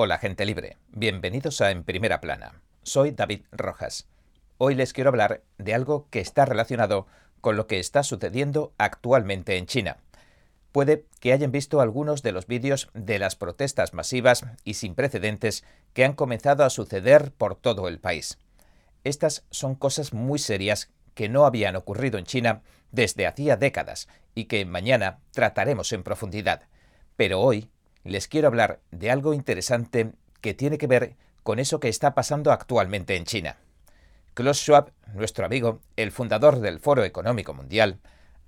Hola gente libre, bienvenidos a En Primera Plana. Soy David Rojas. Hoy les quiero hablar de algo que está relacionado con lo que está sucediendo actualmente en China. Puede que hayan visto algunos de los vídeos de las protestas masivas y sin precedentes que han comenzado a suceder por todo el país. Estas son cosas muy serias que no habían ocurrido en China desde hacía décadas y que mañana trataremos en profundidad. Pero hoy les quiero hablar de algo interesante que tiene que ver con eso que está pasando actualmente en China. Klaus Schwab, nuestro amigo, el fundador del Foro Económico Mundial,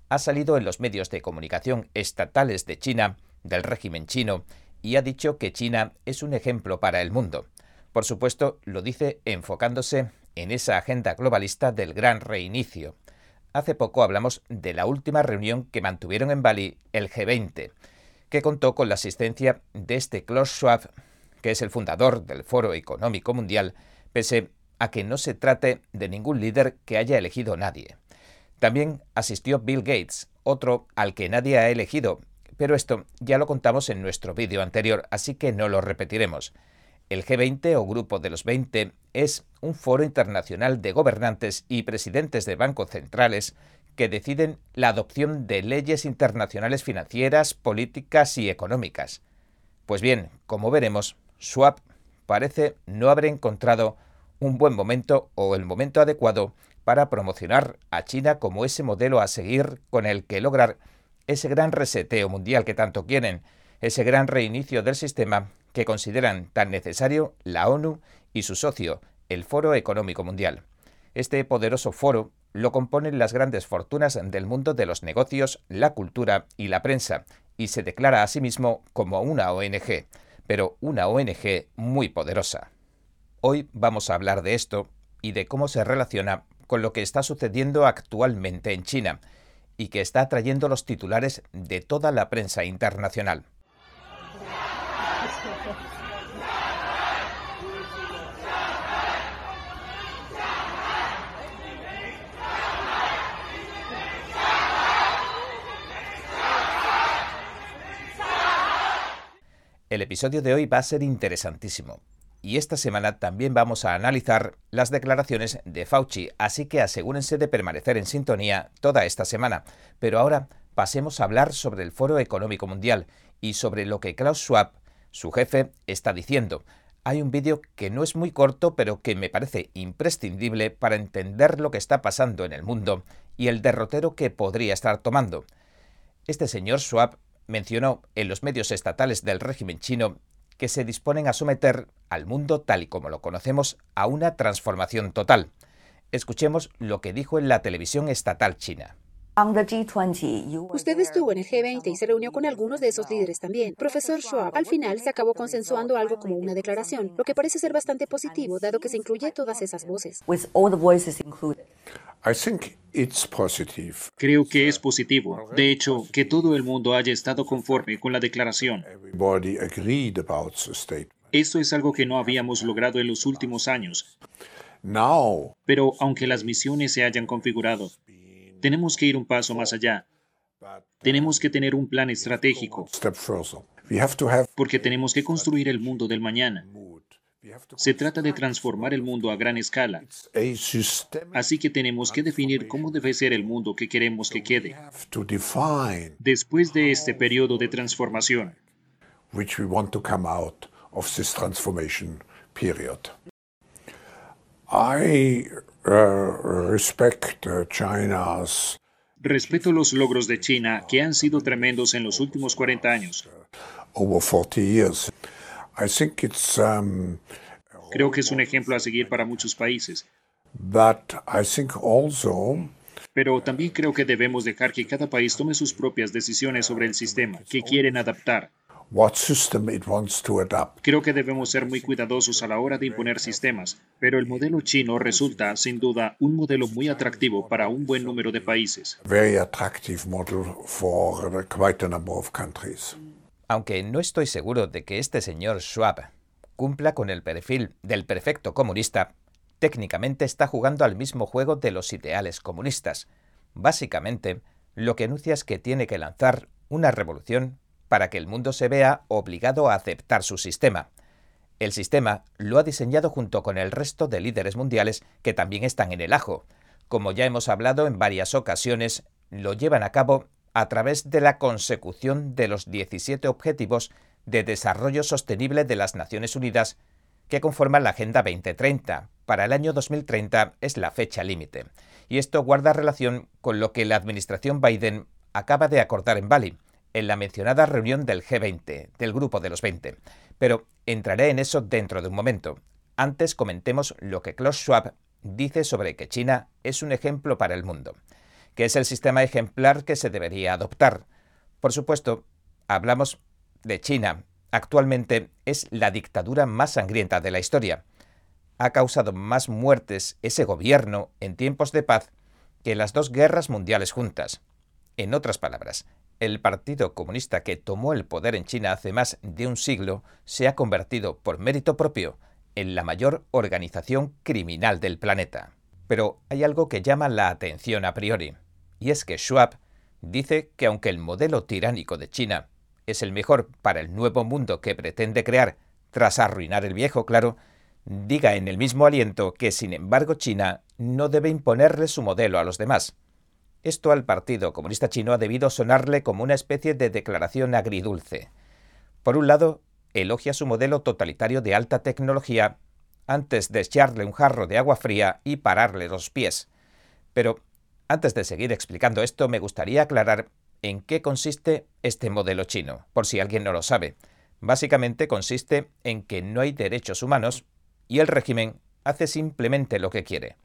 ha salido en los medios de comunicación estatales de China, del régimen chino, y ha dicho que China es un ejemplo para el mundo. Por supuesto, lo dice enfocándose en esa agenda globalista del gran reinicio. Hace poco hablamos de la última reunión que mantuvieron en Bali el G20, que contó con la asistencia de este Klaus Schwab, que es el fundador del Foro Económico Mundial, pese a que no se trate de ningún líder que haya elegido nadie. También asistió Bill Gates, otro al que nadie ha elegido, pero esto ya lo contamos en nuestro vídeo anterior, así que no lo repetiremos. El G20 o Grupo de los 20 es un foro internacional de gobernantes y presidentes de bancos centrales que deciden la adopción de leyes internacionales financieras, políticas y económicas. Pues bien, como veremos, Schwab parece no haber encontrado un buen momento o el momento adecuado para promocionar a China como ese modelo a seguir con el que lograr ese gran reseteo mundial que tanto quieren, ese gran reinicio del sistema que consideran tan necesario la ONU y su socio, el Foro Económico Mundial. Este poderoso foro lo componen las grandes fortunas del mundo de los negocios, la cultura y la prensa, y se declara a sí mismo como una ONG, pero una ONG muy poderosa. Hoy vamos a hablar de esto y de cómo se relaciona con lo que está sucediendo actualmente en China y que está atrayendo los titulares de toda la prensa internacional. El episodio de hoy va a ser interesantísimo. Y esta semana también vamos a analizar las declaraciones de Fauci, así que asegúrense de permanecer en sintonía toda esta semana. Pero ahora pasemos a hablar sobre el Foro Económico Mundial y sobre lo que Klaus Schwab, su jefe, está diciendo. Hay un vídeo que no es muy corto, pero que me parece imprescindible para entender lo que está pasando en el mundo y el derrotero que podría estar tomando. Este señor Schwab mencionó en los medios estatales del régimen chino que se disponen a someter al mundo tal y como lo conocemos a una transformación total. Escuchemos lo que dijo en la televisión estatal china. Usted estuvo en el G20 y se reunió con algunos de esos líderes también. Profesor Schwab, al final se acabó consensuando algo como una declaración, lo que parece ser bastante positivo, dado que se incluye todas esas voces. Creo que es positivo. De hecho, que todo el mundo haya estado conforme con la declaración. Esto es algo que no habíamos logrado en los últimos años. Pero aunque las misiones se hayan configurado, tenemos que ir un paso más allá. Tenemos que tener un plan estratégico. Porque tenemos que construir el mundo del mañana. Se trata de transformar el mundo a gran escala. Así que tenemos que definir cómo debe ser el mundo que queremos que quede. Después de este periodo de transformación. Uh, respect China's Respeto los logros de China que han sido tremendos en los últimos 40 años. over 40 years. I think it's um, Creo que es un ejemplo a seguir para muchos países. but I think also Pero también creo que debemos dejar que cada país tome sus propias decisiones sobre el sistema que quieren adaptar. What system it wants to adapt. Creo que debemos ser muy cuidadosos a la hora de imponer sistemas, pero el modelo chino resulta, sin duda, un modelo muy atractivo para un buen número de países. Very attractive model for quite a number of countries. Aunque no estoy seguro de que este señor Schwab cumpla con el perfil del perfecto comunista, técnicamente está jugando al mismo juego de los ideales comunistas. Básicamente, lo que anuncia es que tiene que lanzar una revolución para que el mundo se vea obligado a aceptar su sistema. El sistema lo ha diseñado junto con el resto de líderes mundiales que también están en el ajo. Como ya hemos hablado en varias ocasiones, lo llevan a cabo a través de la consecución de los 17 Objetivos de Desarrollo Sostenible de las Naciones Unidas que conforman la Agenda 2030. Para el año 2030 es la fecha límite. Y esto guarda relación con lo que la administración Biden acaba de acordar en Bali, en la mencionada reunión del G20, del Grupo de los 20. Pero entraré en eso dentro de un momento. Antes comentemos lo que Klaus Schwab dice sobre que China es un ejemplo para el mundo que es el sistema ejemplar que se debería adoptar. Por supuesto, hablamos de China. Actualmente es la dictadura más sangrienta de la historia. Ha causado más muertes ese gobierno en tiempos de paz que las dos guerras mundiales juntas. En otras palabras, el Partido Comunista que tomó el poder en China hace más de un siglo se ha convertido, por mérito propio, en la mayor organización criminal del planeta. Pero hay algo que llama la atención a priori, y es que Schwab dice que aunque el modelo tiránico de China es el mejor para el nuevo mundo que pretende crear tras arruinar el viejo, claro, diga en el mismo aliento que sin embargo China no debe imponerle su modelo a los demás. Esto al Partido Comunista Chino ha debido sonarle como una especie de declaración agridulce. Por un lado, elogia su modelo totalitario de alta tecnología antes de echarle un jarro de agua fría y pararle los pies. Pero antes de seguir explicando esto, me gustaría aclarar en qué consiste este modelo chino, por si alguien no lo sabe. Básicamente consiste en que no hay derechos humanos y el régimen hace simplemente lo que quiere.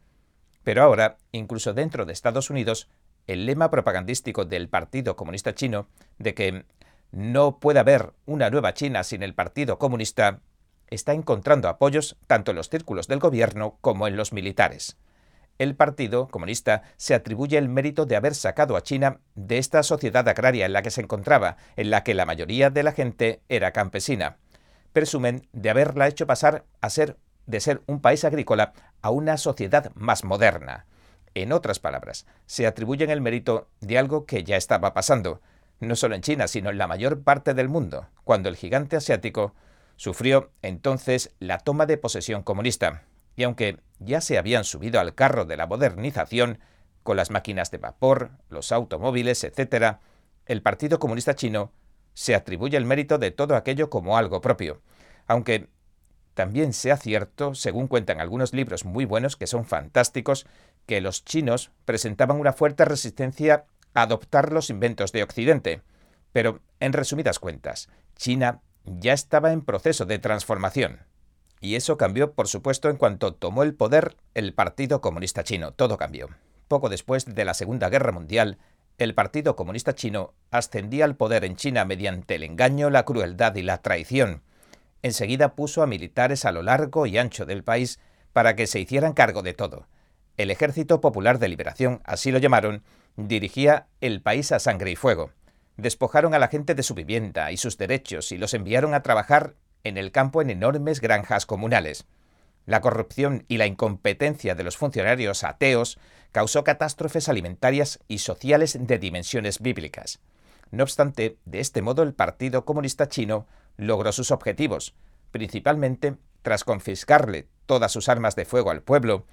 Pero ahora, incluso dentro de Estados Unidos, el lema propagandístico del Partido Comunista Chino de que no puede haber una nueva China sin el Partido Comunista está encontrando apoyos tanto en los círculos del gobierno como en los militares. El Partido Comunista se atribuye el mérito de haber sacado a China de esta sociedad agraria en la que se encontraba, en la que la mayoría de la gente era campesina. Presumen de haberla hecho pasar a ser de ser un país agrícola a una sociedad más moderna. En otras palabras, se atribuyen el mérito de algo que ya estaba pasando, no solo en China, sino en la mayor parte del mundo, cuando el gigante asiático Sufrió entonces la toma de posesión comunista, y aunque ya se habían subido al carro de la modernización, con las máquinas de vapor, los automóviles, etc., el Partido Comunista Chino se atribuye el mérito de todo aquello como algo propio, aunque también sea cierto, según cuentan algunos libros muy buenos que son fantásticos, que los chinos presentaban una fuerte resistencia a adoptar los inventos de Occidente. Pero, en resumidas cuentas, China ya estaba en proceso de transformación. Y eso cambió, por supuesto, en cuanto tomó el poder el Partido Comunista Chino. Todo cambió. Poco después de la Segunda Guerra Mundial, el Partido Comunista Chino ascendía al poder en China mediante el engaño, la crueldad y la traición. Enseguida puso a militares a lo largo y ancho del país para que se hicieran cargo de todo. El Ejército Popular de Liberación, así lo llamaron, dirigía el país a sangre y fuego despojaron a la gente de su vivienda y sus derechos y los enviaron a trabajar en el campo en enormes granjas comunales. La corrupción y la incompetencia de los funcionarios ateos causó catástrofes alimentarias y sociales de dimensiones bíblicas. No obstante, de este modo el Partido Comunista Chino logró sus objetivos, principalmente tras confiscarle todas sus armas de fuego al pueblo,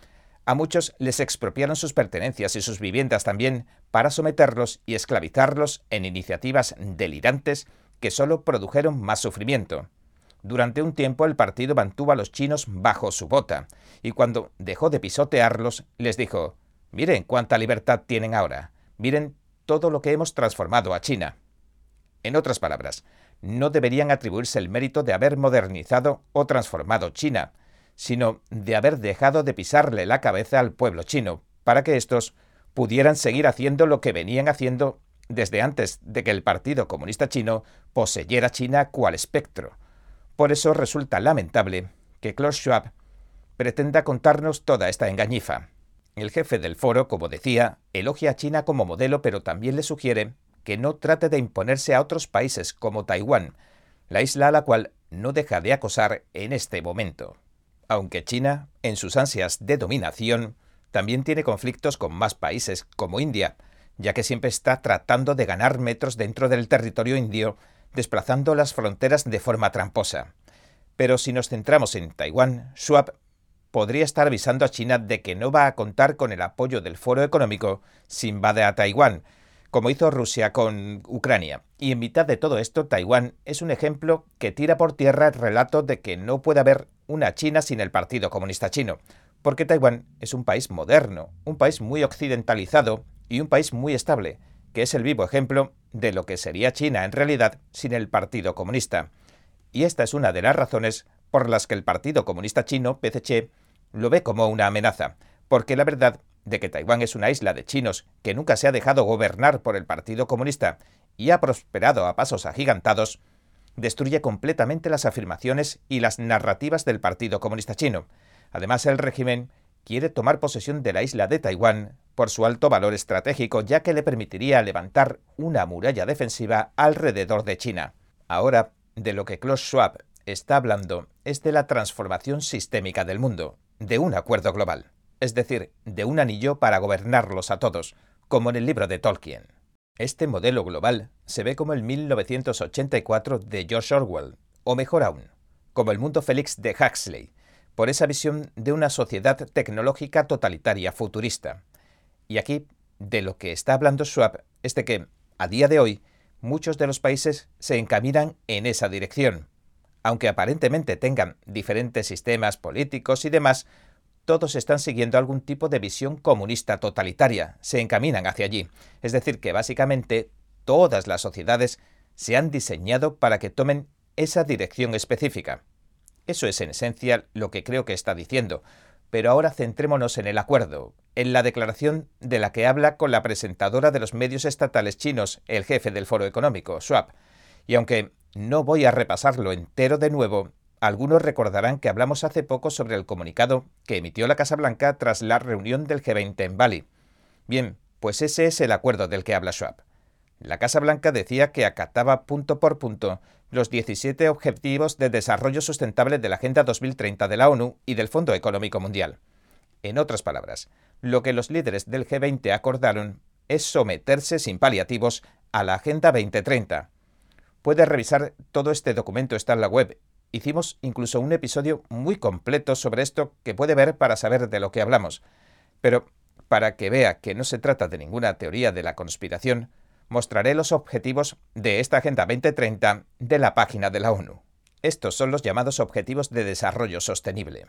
a muchos les expropiaron sus pertenencias y sus viviendas también para someterlos y esclavizarlos en iniciativas delirantes que solo produjeron más sufrimiento. Durante un tiempo el partido mantuvo a los chinos bajo su bota, y cuando dejó de pisotearlos, les dijo Miren cuánta libertad tienen ahora, miren todo lo que hemos transformado a China. En otras palabras, no deberían atribuirse el mérito de haber modernizado o transformado China, sino de haber dejado de pisarle la cabeza al pueblo chino, para que éstos pudieran seguir haciendo lo que venían haciendo desde antes de que el Partido Comunista Chino poseyera China cual espectro. Por eso resulta lamentable que Klaus Schwab pretenda contarnos toda esta engañifa. El jefe del foro, como decía, elogia a China como modelo, pero también le sugiere que no trate de imponerse a otros países como Taiwán, la isla a la cual no deja de acosar en este momento aunque China, en sus ansias de dominación, también tiene conflictos con más países, como India, ya que siempre está tratando de ganar metros dentro del territorio indio, desplazando las fronteras de forma tramposa. Pero si nos centramos en Taiwán, Schwab podría estar avisando a China de que no va a contar con el apoyo del Foro Económico si invade a Taiwán, como hizo Rusia con Ucrania. Y en mitad de todo esto, Taiwán es un ejemplo que tira por tierra el relato de que no puede haber una China sin el Partido Comunista Chino, porque Taiwán es un país moderno, un país muy occidentalizado y un país muy estable, que es el vivo ejemplo de lo que sería China en realidad sin el Partido Comunista. Y esta es una de las razones por las que el Partido Comunista Chino, PCC, lo ve como una amenaza, porque la verdad de que Taiwán es una isla de chinos que nunca se ha dejado gobernar por el Partido Comunista y ha prosperado a pasos agigantados, destruye completamente las afirmaciones y las narrativas del Partido Comunista Chino. Además, el régimen quiere tomar posesión de la isla de Taiwán por su alto valor estratégico, ya que le permitiría levantar una muralla defensiva alrededor de China. Ahora, de lo que Klaus Schwab está hablando es de la transformación sistémica del mundo, de un acuerdo global, es decir, de un anillo para gobernarlos a todos, como en el libro de Tolkien. Este modelo global se ve como el 1984 de George Orwell, o mejor aún, como el mundo Félix de Huxley, por esa visión de una sociedad tecnológica totalitaria futurista. Y aquí, de lo que está hablando Schwab es de que, a día de hoy, muchos de los países se encaminan en esa dirección. Aunque aparentemente tengan diferentes sistemas políticos y demás, todos están siguiendo algún tipo de visión comunista totalitaria, se encaminan hacia allí. Es decir, que básicamente todas las sociedades se han diseñado para que tomen esa dirección específica. Eso es en esencia lo que creo que está diciendo. Pero ahora centrémonos en el acuerdo, en la declaración de la que habla con la presentadora de los medios estatales chinos, el jefe del Foro Económico, Schwab. Y aunque no voy a repasarlo entero de nuevo, algunos recordarán que hablamos hace poco sobre el comunicado que emitió la Casa Blanca tras la reunión del G20 en Bali. Bien, pues ese es el acuerdo del que habla Schwab. La Casa Blanca decía que acataba punto por punto los 17 Objetivos de Desarrollo Sustentable de la Agenda 2030 de la ONU y del Fondo Económico Mundial. En otras palabras, lo que los líderes del G20 acordaron es someterse sin paliativos a la Agenda 2030. Puede revisar todo este documento, está en la web. Hicimos incluso un episodio muy completo sobre esto que puede ver para saber de lo que hablamos. Pero para que vea que no se trata de ninguna teoría de la conspiración, mostraré los objetivos de esta Agenda 2030 de la página de la ONU. Estos son los llamados Objetivos de Desarrollo Sostenible.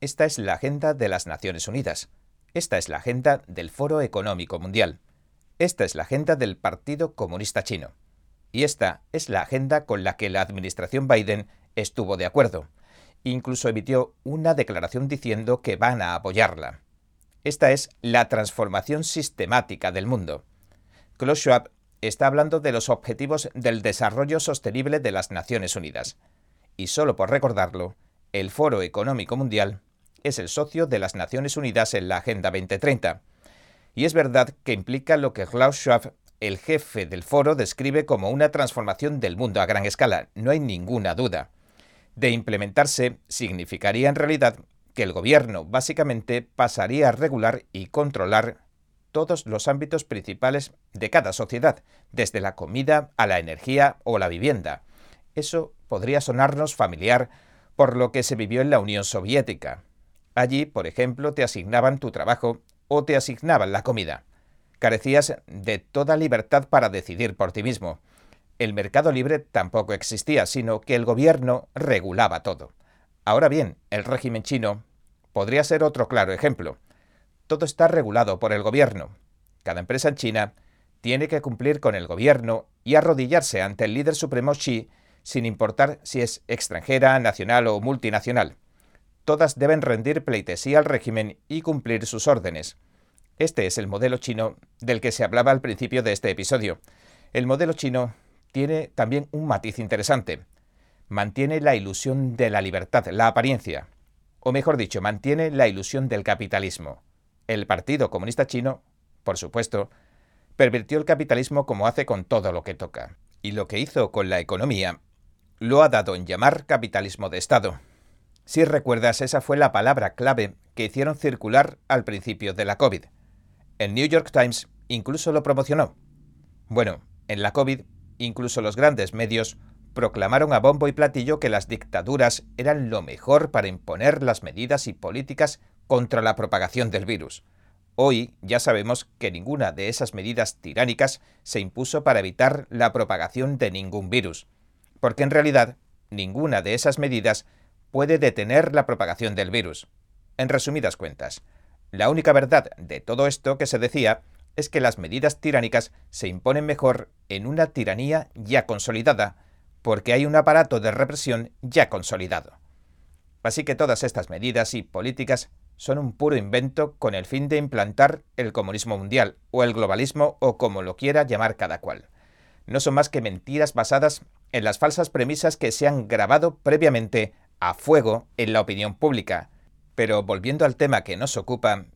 Esta es la Agenda de las Naciones Unidas. Esta es la Agenda del Foro Económico Mundial. Esta es la Agenda del Partido Comunista Chino. Y esta es la agenda con la que la administración Biden estuvo de acuerdo. Incluso emitió una declaración diciendo que van a apoyarla. Esta es la transformación sistemática del mundo. Klaus Schwab está hablando de los Objetivos del Desarrollo Sostenible de las Naciones Unidas. Y solo por recordarlo, el Foro Económico Mundial es el socio de las Naciones Unidas en la Agenda 2030. Y es verdad que implica lo que Klaus Schwab, el jefe del foro, describe como una transformación del mundo a gran escala, no hay ninguna duda. De implementarse, significaría en realidad que el gobierno básicamente pasaría a regular y controlar todos los ámbitos principales de cada sociedad, desde la comida a la energía o la vivienda. Eso podría sonarnos familiar por lo que se vivió en la Unión Soviética. Allí, por ejemplo, te asignaban tu trabajo o te asignaban la comida. Carecías de toda libertad para decidir por ti mismo. El mercado libre tampoco existía, sino que el gobierno regulaba todo. Ahora bien, el régimen chino podría ser otro claro ejemplo todo está regulado por el gobierno. Cada empresa en China tiene que cumplir con el gobierno y arrodillarse ante el líder supremo Xi sin importar si es extranjera, nacional o multinacional. Todas deben rendir pleitesía al régimen y cumplir sus órdenes. Este es el modelo chino del que se hablaba al principio de este episodio. El modelo chino tiene también un matiz interesante. Mantiene la ilusión de la libertad, la apariencia. O mejor dicho, mantiene la ilusión del capitalismo. El Partido Comunista Chino, por supuesto, pervirtió el capitalismo como hace con todo lo que toca. Y lo que hizo con la economía lo ha dado en llamar capitalismo de Estado. Si recuerdas, esa fue la palabra clave que hicieron circular al principio de la COVID. El New York Times incluso lo promocionó. Bueno, en la COVID, incluso los grandes medios proclamaron a bombo y platillo que las dictaduras eran lo mejor para imponer las medidas y políticas contra la propagación del virus. Hoy ya sabemos que ninguna de esas medidas tiránicas se impuso para evitar la propagación de ningún virus, porque en realidad ninguna de esas medidas puede detener la propagación del virus. En resumidas cuentas, la única verdad de todo esto que se decía es que las medidas tiránicas se imponen mejor en una tiranía ya consolidada, porque hay un aparato de represión ya consolidado. Así que todas estas medidas y políticas son un puro invento con el fin de implantar el comunismo mundial, o el globalismo, o como lo quiera llamar cada cual. No son más que mentiras basadas en las falsas premisas que se han grabado previamente a fuego en la opinión pública. Pero volviendo al tema que nos ocupa,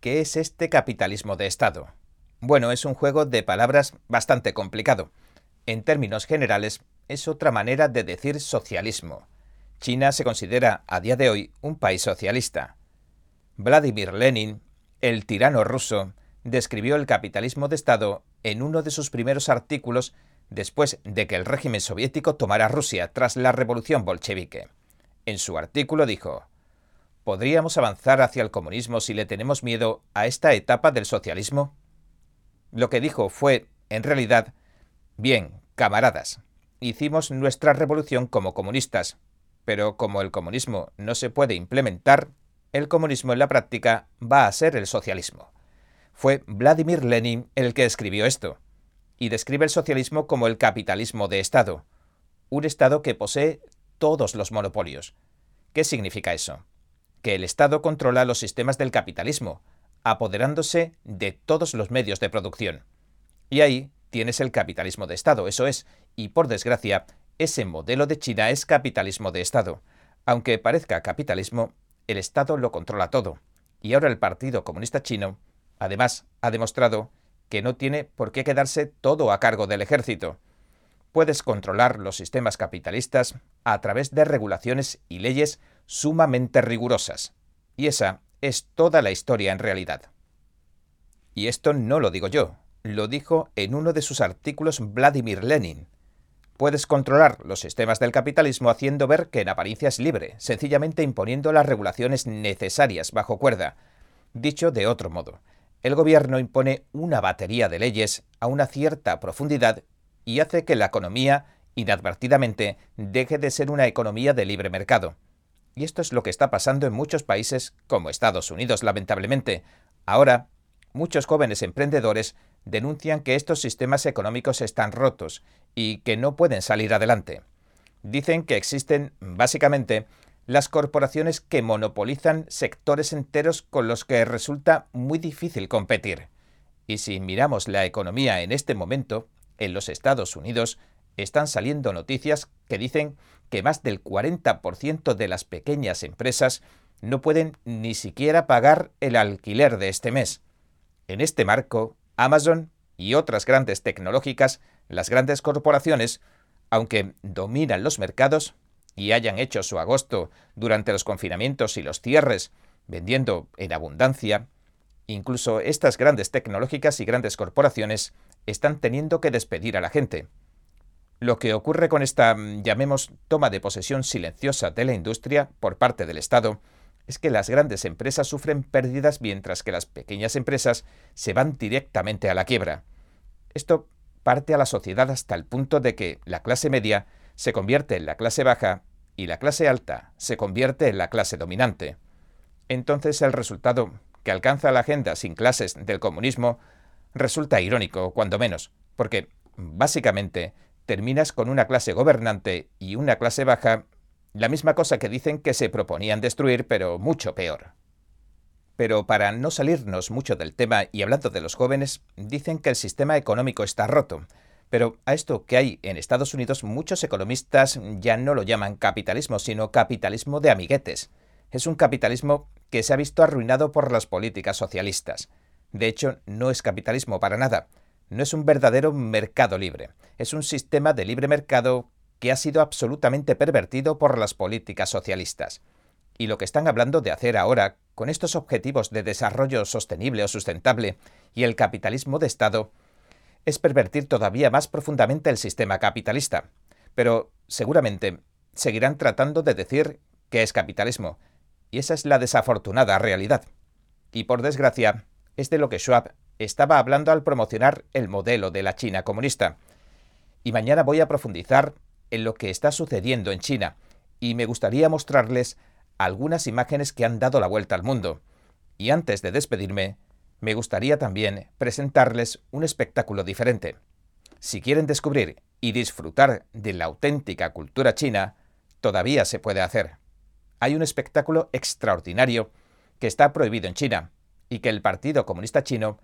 ¿qué es este capitalismo de Estado? Bueno, es un juego de palabras bastante complicado. En términos generales, es otra manera de decir socialismo. China se considera a día de hoy un país socialista. Vladimir Lenin, el tirano ruso, describió el capitalismo de Estado en uno de sus primeros artículos después de que el régimen soviético tomara Rusia tras la revolución bolchevique. En su artículo dijo, ¿Podríamos avanzar hacia el comunismo si le tenemos miedo a esta etapa del socialismo? Lo que dijo fue, en realidad, bien, camaradas, hicimos nuestra revolución como comunistas, pero como el comunismo no se puede implementar, el comunismo en la práctica va a ser el socialismo. Fue Vladimir Lenin el que escribió esto, y describe el socialismo como el capitalismo de Estado, un Estado que posee todos los monopolios. ¿Qué significa eso? Que el Estado controla los sistemas del capitalismo, apoderándose de todos los medios de producción. Y ahí tienes el capitalismo de Estado, eso es, y por desgracia, ese modelo de China es capitalismo de Estado. Aunque parezca capitalismo, el Estado lo controla todo. Y ahora el Partido Comunista Chino, además, ha demostrado que no tiene por qué quedarse todo a cargo del ejército puedes controlar los sistemas capitalistas a través de regulaciones y leyes sumamente rigurosas. Y esa es toda la historia en realidad. Y esto no lo digo yo, lo dijo en uno de sus artículos Vladimir Lenin. Puedes controlar los sistemas del capitalismo haciendo ver que en apariencia es libre, sencillamente imponiendo las regulaciones necesarias bajo cuerda. Dicho de otro modo, el gobierno impone una batería de leyes a una cierta profundidad y hace que la economía, inadvertidamente, deje de ser una economía de libre mercado. Y esto es lo que está pasando en muchos países como Estados Unidos, lamentablemente. Ahora, muchos jóvenes emprendedores denuncian que estos sistemas económicos están rotos y que no pueden salir adelante. Dicen que existen, básicamente, las corporaciones que monopolizan sectores enteros con los que resulta muy difícil competir. Y si miramos la economía en este momento, en los Estados Unidos están saliendo noticias que dicen que más del 40% de las pequeñas empresas no pueden ni siquiera pagar el alquiler de este mes. En este marco, Amazon y otras grandes tecnológicas, las grandes corporaciones, aunque dominan los mercados y hayan hecho su agosto durante los confinamientos y los cierres, vendiendo en abundancia, incluso estas grandes tecnológicas y grandes corporaciones están teniendo que despedir a la gente. Lo que ocurre con esta, mm, llamemos, toma de posesión silenciosa de la industria por parte del Estado es que las grandes empresas sufren pérdidas mientras que las pequeñas empresas se van directamente a la quiebra. Esto parte a la sociedad hasta el punto de que la clase media se convierte en la clase baja y la clase alta se convierte en la clase dominante. Entonces el resultado que alcanza la agenda sin clases del comunismo resulta irónico, cuando menos, porque básicamente terminas con una clase gobernante y una clase baja, la misma cosa que dicen que se proponían destruir, pero mucho peor. Pero para no salirnos mucho del tema y hablando de los jóvenes, dicen que el sistema económico está roto. Pero a esto que hay en Estados Unidos muchos economistas ya no lo llaman capitalismo, sino capitalismo de amiguetes. Es un capitalismo que se ha visto arruinado por las políticas socialistas. De hecho, no es capitalismo para nada. No es un verdadero mercado libre. Es un sistema de libre mercado que ha sido absolutamente pervertido por las políticas socialistas. Y lo que están hablando de hacer ahora, con estos objetivos de desarrollo sostenible o sustentable y el capitalismo de Estado, es pervertir todavía más profundamente el sistema capitalista. Pero seguramente seguirán tratando de decir que es capitalismo, y esa es la desafortunada realidad. Y por desgracia, es de lo que Schwab estaba hablando al promocionar el modelo de la China comunista. Y mañana voy a profundizar en lo que está sucediendo en China, y me gustaría mostrarles algunas imágenes que han dado la vuelta al mundo. Y antes de despedirme, me gustaría también presentarles un espectáculo diferente. Si quieren descubrir y disfrutar de la auténtica cultura china, todavía se puede hacer. Hay un espectáculo extraordinario que está prohibido en China y que el Partido Comunista Chino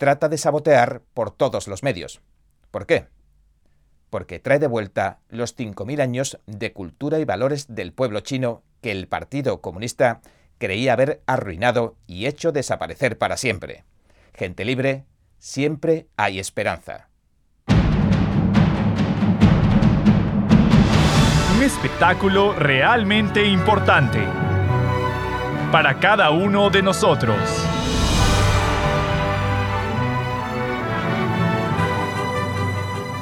trata de sabotear por todos los medios. ¿Por qué? Porque trae de vuelta los 5.000 años de cultura y valores del pueblo chino que el Partido Comunista creía haber arruinado y hecho desaparecer para siempre. Gente libre, siempre hay esperanza. Un espectáculo realmente importante para cada uno de nosotros.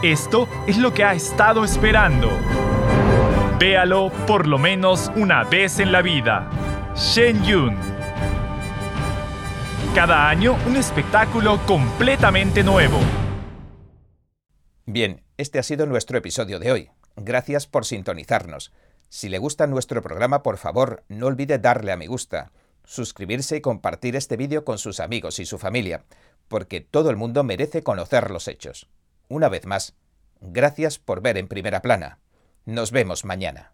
Esto es lo que ha estado esperando. Véalo por lo menos una vez en la vida. Shen Yun. Cada año un espectáculo completamente nuevo. Bien, este ha sido nuestro episodio de hoy. Gracias por sintonizarnos. Si le gusta nuestro programa, por favor, no olvide darle a me gusta, suscribirse y compartir este vídeo con sus amigos y su familia, porque todo el mundo merece conocer los hechos. Una vez más, gracias por ver en primera plana. Nos vemos mañana.